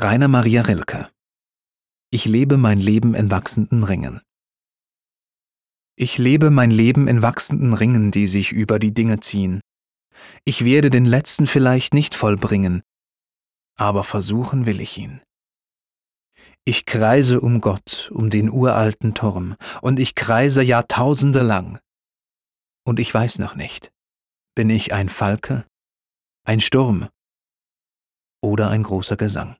Rainer Maria Rilke Ich lebe mein Leben in wachsenden Ringen. Ich lebe mein Leben in wachsenden Ringen, die sich über die Dinge ziehen. Ich werde den letzten vielleicht nicht vollbringen, aber versuchen will ich ihn. Ich kreise um Gott, um den uralten Turm, und ich kreise Jahrtausende lang. Und ich weiß noch nicht, bin ich ein Falke, ein Sturm oder ein großer Gesang.